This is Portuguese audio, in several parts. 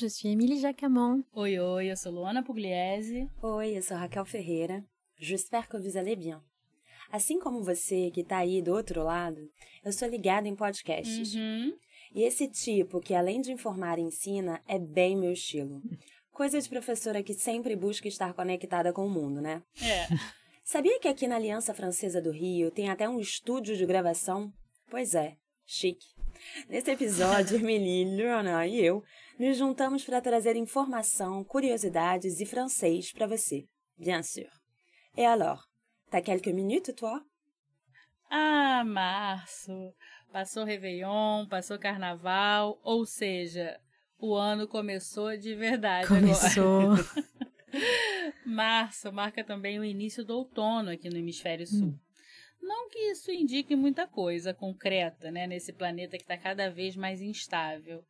Je suis Émilie Jacamon. Oi, oi, eu sou Luana Pugliese. Oi, eu sou Raquel Ferreira. J'espère que vous allez bien. Assim como você que tá aí do outro lado, eu sou ligada em podcasts. Uhum. E esse tipo, que além de informar ensina, é bem meu estilo. Coisa de professora que sempre busca estar conectada com o mundo, né? É. Sabia que aqui na Aliança Francesa do Rio tem até um estúdio de gravação? Pois é, chique. Nesse episódio, Emily, Luana e eu nos juntamos para trazer informação, curiosidades e francês para você. Bien sûr. Et alors, t'as quelques minutes, toi? Ah, março. Passou Réveillon, passou Carnaval, ou seja, o ano começou de verdade Começou. agora. Março marca também o início do outono aqui no hemisfério sul. Não que isso indique muita coisa concreta, né, nesse planeta que está cada vez mais instável.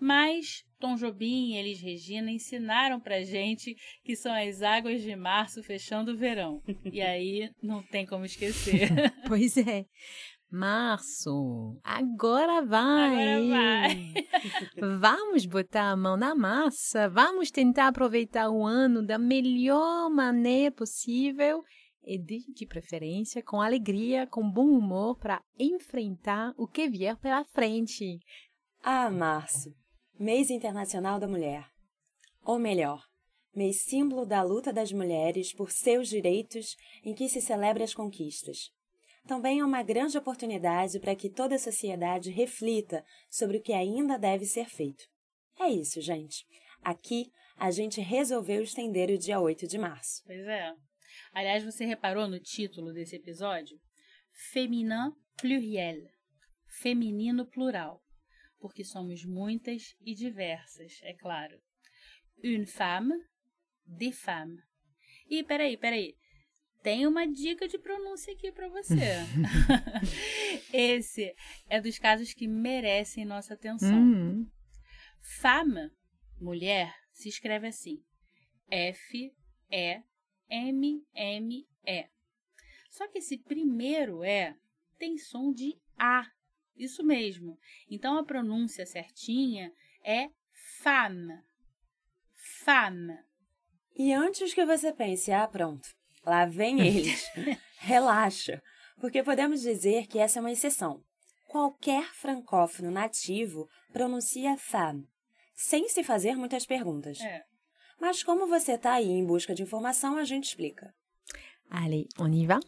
Mas Tom Jobim e Elis Regina ensinaram pra gente que são as águas de março fechando o verão. E aí não tem como esquecer. pois é. Março, agora vai. Agora vai. Vamos botar a mão na massa, vamos tentar aproveitar o ano da melhor maneira possível e, de, de preferência, com alegria, com bom humor para enfrentar o que vier pela frente. Ah, março. Mês Internacional da Mulher. Ou melhor, mês símbolo da luta das mulheres por seus direitos em que se celebra as conquistas. Também é uma grande oportunidade para que toda a sociedade reflita sobre o que ainda deve ser feito. É isso, gente. Aqui a gente resolveu estender o dia 8 de março. Pois é. Aliás, você reparou no título desse episódio? Féminin pluriel. Feminino plural. Porque somos muitas e diversas, é claro. Une femme, des femmes. E peraí, peraí. Tem uma dica de pronúncia aqui para você. Esse é dos casos que merecem nossa atenção. Hum, Femme, mulher, se escreve assim: F-E-M-M-E. Só que esse primeiro E tem som de A. Isso mesmo. Então a pronúncia certinha é femme. Femme. E antes que você pense, ah, pronto, lá vem eles. Relaxa, porque podemos dizer que essa é uma exceção. Qualquer francófono nativo pronuncia femme, sem se fazer muitas perguntas. É. Mas como você está aí em busca de informação, a gente explica. Allez, on y va?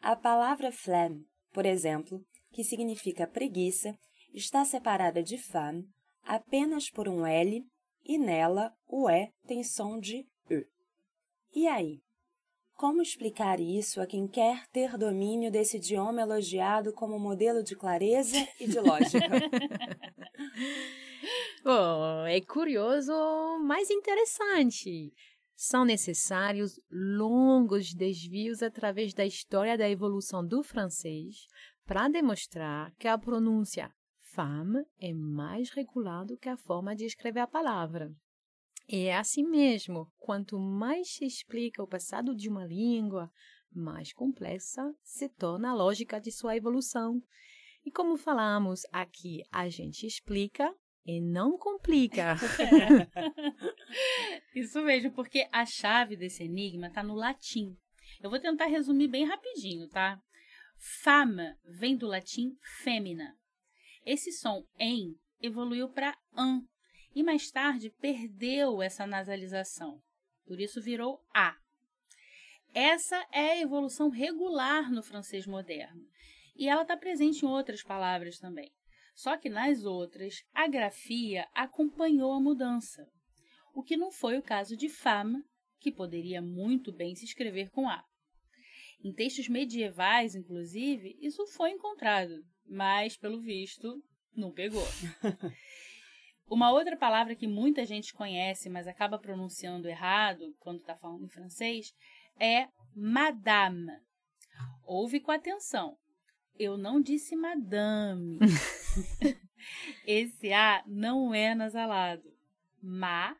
A palavra flemme, por exemplo, que significa preguiça, está separada de femme apenas por um L e nela o E tem som de E. E aí? Como explicar isso a quem quer ter domínio desse idioma elogiado como modelo de clareza e de lógica? Bom, é curioso, mas interessante. São necessários longos desvios através da história da evolução do francês para demonstrar que a pronúncia femme é mais regular do que a forma de escrever a palavra. E é assim mesmo, quanto mais se explica o passado de uma língua, mais complexa se torna a lógica de sua evolução. E como falamos aqui, a gente explica e não complica. Isso mesmo, porque a chave desse enigma está no latim. Eu vou tentar resumir bem rapidinho, tá? Fama vem do latim fêmina. Esse som em evoluiu para an e mais tarde perdeu essa nasalização. Por isso virou a. Essa é a evolução regular no francês moderno. E ela está presente em outras palavras também. Só que nas outras, a grafia acompanhou a mudança, o que não foi o caso de femme, que poderia muito bem se escrever com A. Em textos medievais, inclusive, isso foi encontrado, mas, pelo visto, não pegou. Uma outra palavra que muita gente conhece, mas acaba pronunciando errado quando está falando em francês, é madame. Ouve com atenção. Eu não disse madame. Esse A não é nasalado. Ma,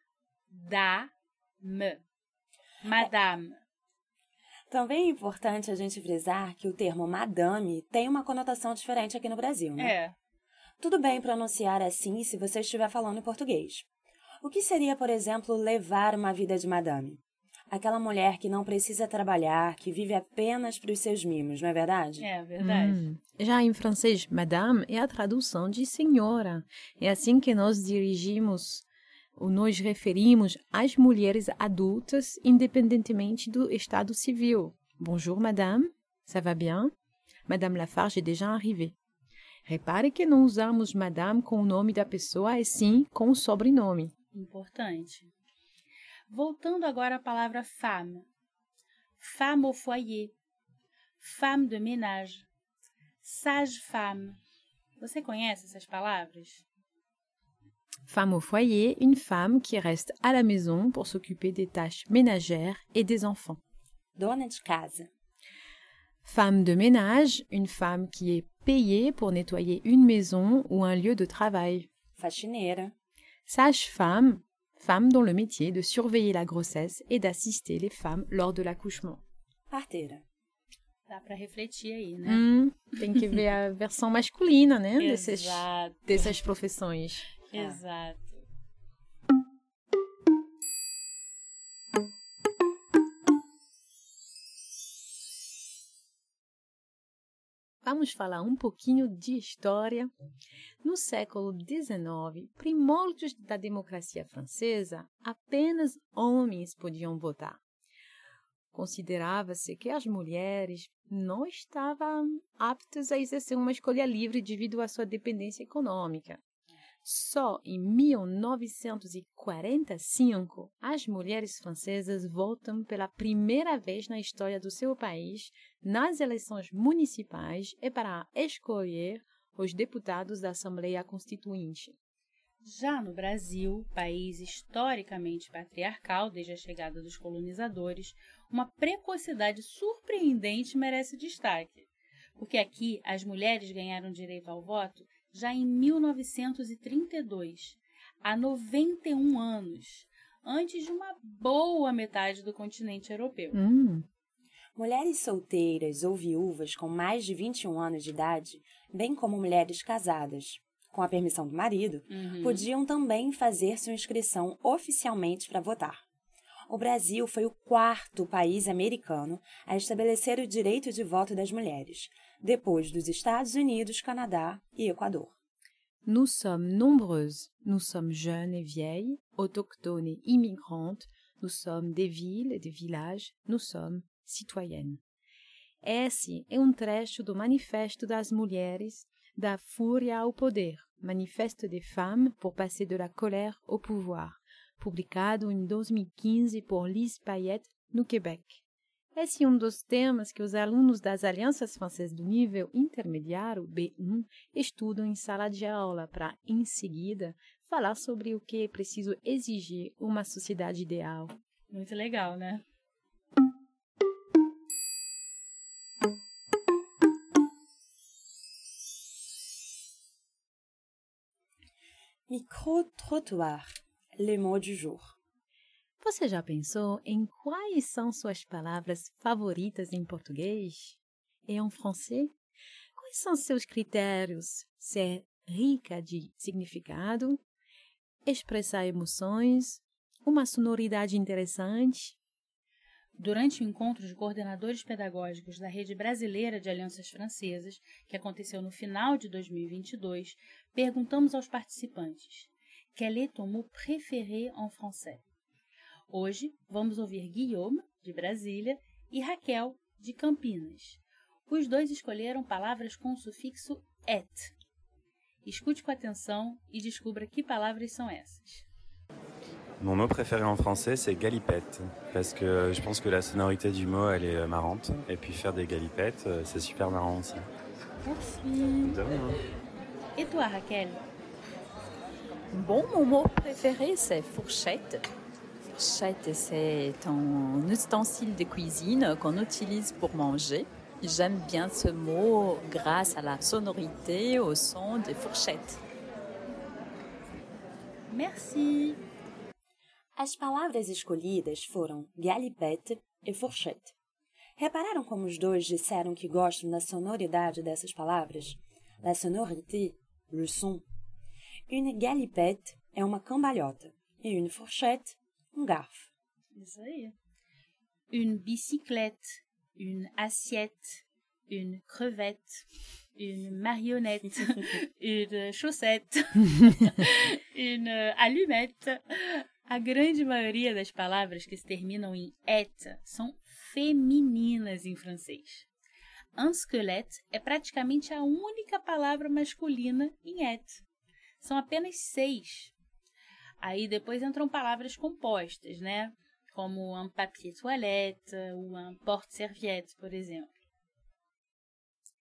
da, me. Madame. Também é importante a gente frisar que o termo madame tem uma conotação diferente aqui no Brasil, né? É. Tudo bem pronunciar assim se você estiver falando em português. O que seria, por exemplo, levar uma vida de madame? Aquela mulher que não precisa trabalhar, que vive apenas para os seus mimos, não é verdade? É verdade. Hum. Já em francês, madame é a tradução de senhora. É assim que nós dirigimos ou nos referimos às mulheres adultas, independentemente do estado civil. Bonjour, madame. Ça va bien? Madame Lafarge est déjà arrivée. Repare que não usamos madame com o nome da pessoa, e sim com o sobrenome. Importante. Voltando agora à palavra femme. Femme au foyer. Femme de ménage. Sage-femme. Você conhece essas palavras? Femme au foyer, une femme qui reste à la maison pour s'occuper des tâches ménagères et des enfants. Dona de casa. Femme de ménage, une femme qui est payée pour nettoyer une maison ou un lieu de travail. Faxineira. Sage-femme, femme dont le métier est de surveiller la grossesse et d'assister les femmes lors de l'accouchement. Parteira. Dá para refletir aí, né? Hum, tem que ver a versão masculina, né? Desses, Exato. dessas profissões. Exato. Vamos falar um pouquinho de história. No século XIX, primórdios da democracia francesa, apenas homens podiam votar. Considerava-se que as mulheres não estavam aptas a exercer uma escolha livre devido à sua dependência econômica. Só em 1945 as mulheres francesas votam pela primeira vez na história do seu país nas eleições municipais e para escolher os deputados da Assembleia Constituinte. Já no Brasil, país historicamente patriarcal desde a chegada dos colonizadores, uma precocidade surpreendente merece destaque. Porque aqui as mulheres ganharam direito ao voto já em 1932, há 91 anos, antes de uma boa metade do continente europeu. Hum, Mulheres solteiras ou viúvas com mais de 21 anos de idade, bem como mulheres casadas, com a permissão do marido, Uhum. podiam também fazer sua inscrição oficialmente para votar. O Brasil foi o quarto país americano a estabelecer o direito de voto das mulheres, depois dos Estados Unidos, Canadá e Equador. Nous sommes nombreuses, nous sommes jeunes et vieilles, autochtones et immigrantes, nous sommes des villes et des villages, nous sommes citoyennes. Esse é um trecho do Manifesto das Mulheres da Fúria ao Poder, Manifeste des Femmes pour passer de la colère au pouvoir, publicado em 2015 por Lise Payette, no Quebec. Esse é um dos temas que os alunos das alianças francesas do nível intermediário B1 estudam em sala de aula para, em seguida, falar sobre o que é preciso exigir uma sociedade ideal. Muito legal, né? Micro-trottoir, le mot du jour. Você já pensou em quais são suas palavras favoritas em português e em francês? Quais são seus critérios? Ser rica de significado, expressar emoções, uma sonoridade interessante? Durante o encontro de coordenadores pedagógicos da Rede Brasileira de Alianças Francesas, que aconteceu no final de 2022, perguntamos aos participantes: Quel est ton mot préféré en français? Hoje vamos ouvir Guillaume, de Brasília, e Raquel, de Campinas. Os dois escolheram palavras com o sufixo et. Escute com atenção e descubra que palavras são essas. Mon mot préféré en français, c'est galipette, parce que je pense que la sonorité du mot, elle est marrante, et puis faire des galipettes, euh, c'est super marrant aussi. Merci. De rien. Et toi, Raquel Bon, mon mot préféré, c'est fourchette. Fourchette, c'est un ustensile de cuisine qu'on utilise pour manger. J'aime bien ce mot grâce à la sonorité, au son des fourchettes. Merci. As palavras escolhidas foram galipette e fourchette. Repararam como os dois disseram que gostam da sonoridade dessas palavras? La sonorité, le son. Une galipette é uma cambalhota e une fourchette, um garfo. Isso aí. Une bicyclette, une assiette, une crevette, une marionnette, une chaussette, une allumette. A grande maioria das palavras que se terminam em et são femininas em francês. Un squelette é praticamente a única palavra masculina em et. São apenas seis. Aí depois entram palavras compostas, né? Como un papier toilette ou un porte-serviette, por exemplo.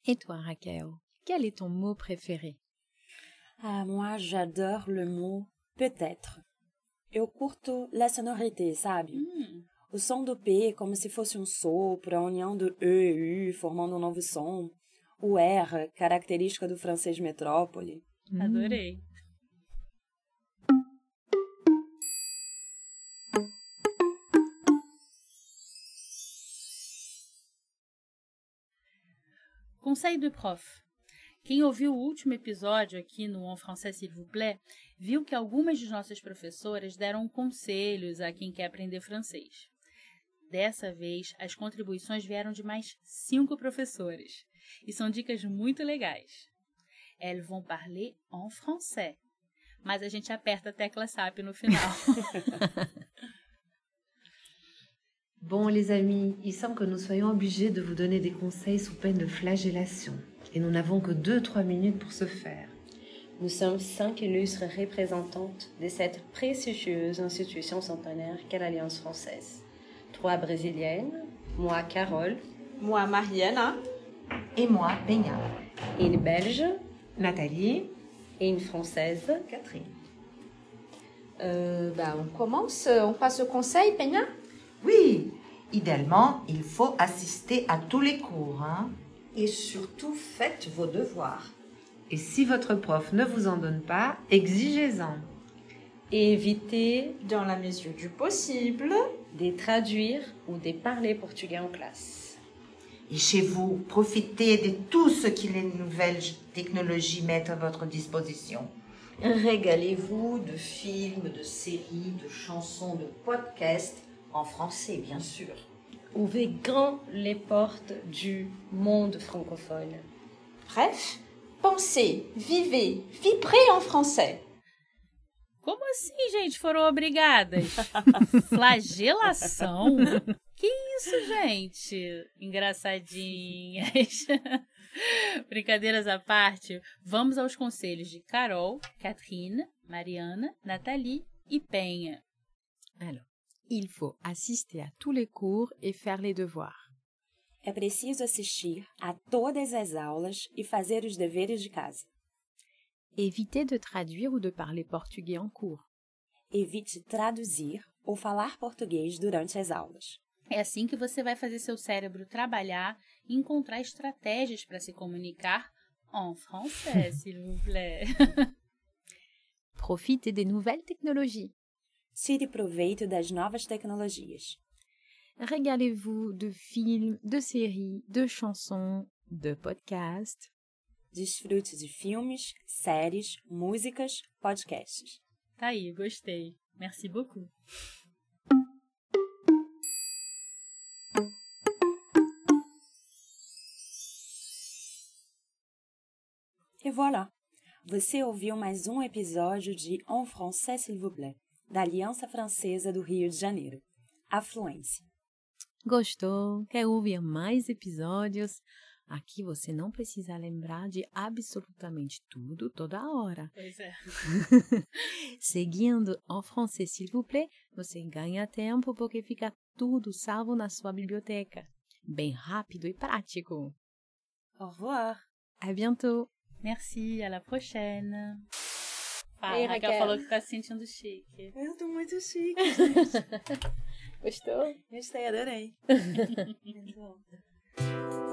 Et toi, Raquel, quel est ton mot préféré Ah, moi, j'adore le mot peut-être. Eu curto la sonorité, sabe? Hum, O som do P como se fosse um sopro, a união do E e U formando um novo som. O R, característica do francês metrópole. adorei. Conseil de prof. Quem ouviu o último episódio aqui no En Français S'il vous plaît, viu que algumas de nossas professoras deram conselhos a quem quer aprender francês. Dessa vez, as contribuições vieram de mais cinco professores. E são dicas muito legais. Elles vont parler en français. Mas a gente aperta a tecla SAP no final. Bon, les amis, il semble que nous soyons obligés de vous donner des conseils sous peine de flagellation. Et nous n'avons que 2-3 minutes pour ce faire. Nous sommes cinq illustres représentantes de cette prestigieuse institution centenaire qu'est l'Alliance française. Trois brésiliennes, moi Carole, Moi, Mariana. Et moi, Peña. une belge Nathalie, et une française. Catherine. Euh, bah, on commence, on passe au conseil, Peña? Oui, idéalement, il faut assister à tous les cours. Hein? Et surtout, faites vos devoirs. Et si votre prof ne vous en donne pas, exigez-en. Et évitez Dans la mesure du possible. de traduire ou de parler portugais en classe. Et chez vous, profitez de tout ce que les nouvelles technologies mettent à votre disposition. Régalez-vous de films, de séries, de chansons, de podcasts, en français bien sûr. Ouvrez grand les portes du monde francophone. Bref, pensez, vivez, vibrez en français. Como assim, gente? Foram obrigadas? Flagelação? Que isso, gente? Engraçadinhas. Brincadeiras à parte, vamos aos conselhos de Carol, Catherine, Mariana, Nathalie e Penha. Alors, il faut assister à tous les cours et faire les devoirs. É preciso assistir a todas as aulas e fazer os deveres de casa. Évitez de traduire ou de parler portugais en cours. Evite traduzir ou falar português durante as aulas. É assim que você vai fazer seu cérebro trabalhar e encontrar estratégias para se comunicar en français, s'il vous plaît. Profitez des nouvelles technologies. Tire proveito das novas tecnologias. Régalez-vous de films, de séries, de chansons, de podcasts. Desfrute de filmes, séries, músicas, podcasts. Tá aí, gostei. Merci beaucoup. E voilà! Você ouviu mais um episódio de En Français s'il vous plaît, da Aliança Francesa do Rio de Janeiro. A Fluência. Gostou? Quer ouvir mais episódios? Aqui você não precisa lembrar de absolutamente tudo toda hora. Pois é. Seguindo en français, s'il vous plaît, você ganha tempo porque fica tudo salvo na sua biblioteca. Bem rápido e prático. Au revoir. À bientôt. Merci, à la prochaine. Fala, Ei, Raquel Raquel. falou que tá se sentindo chique. Eu tô muito chique, gente. Gostou? Gostei, adorei.